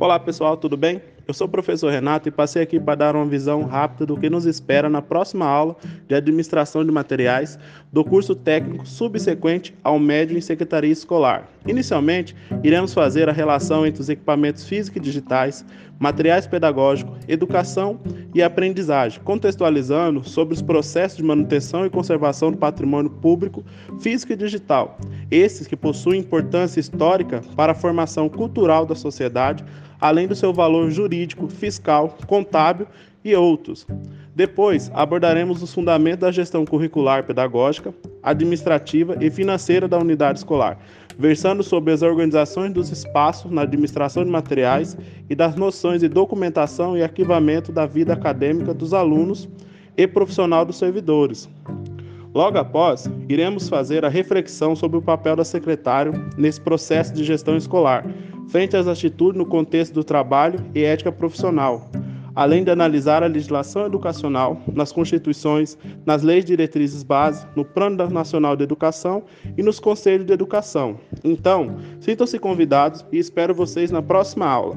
Olá pessoal, tudo bem? Eu sou o professor Renato e passei aqui para dar uma visão rápida do que nos espera na próxima aula de administração de materiais do curso técnico subsequente ao médio em secretaria escolar. Inicialmente, iremos fazer a relação entre os equipamentos físicos e digitais, materiais pedagógicos, educação e aprendizagem, contextualizando sobre os processos de manutenção e conservação do patrimônio público físico e digital, esses que possuem importância histórica para a formação cultural da sociedade, além do seu valor jurídico, fiscal, contábil e outros. Depois, abordaremos os fundamentos da gestão curricular pedagógica, administrativa e financeira da unidade escolar, versando sobre as organizações dos espaços na administração de materiais e das noções de documentação e arquivamento da vida acadêmica dos alunos e profissional dos servidores. Logo após, iremos fazer a reflexão sobre o papel da secretária nesse processo de gestão escolar, frente às atitudes no contexto do trabalho e ética profissional, além de analisar a legislação educacional nas constituições, nas leis diretrizes base, no Plano Nacional de Educação e nos conselhos de educação. Então, sintam-se convidados e espero vocês na próxima aula.